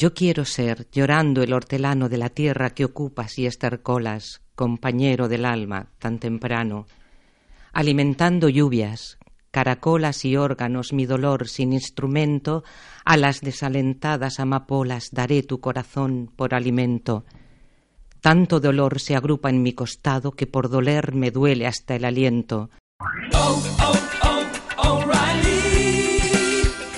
Yo quiero ser, llorando el hortelano de la tierra que ocupas y estercolas, compañero del alma tan temprano, alimentando lluvias, caracolas y órganos mi dolor sin instrumento, a las desalentadas amapolas daré tu corazón por alimento. Tanto dolor se agrupa en mi costado que por doler me duele hasta el aliento. Oh, oh,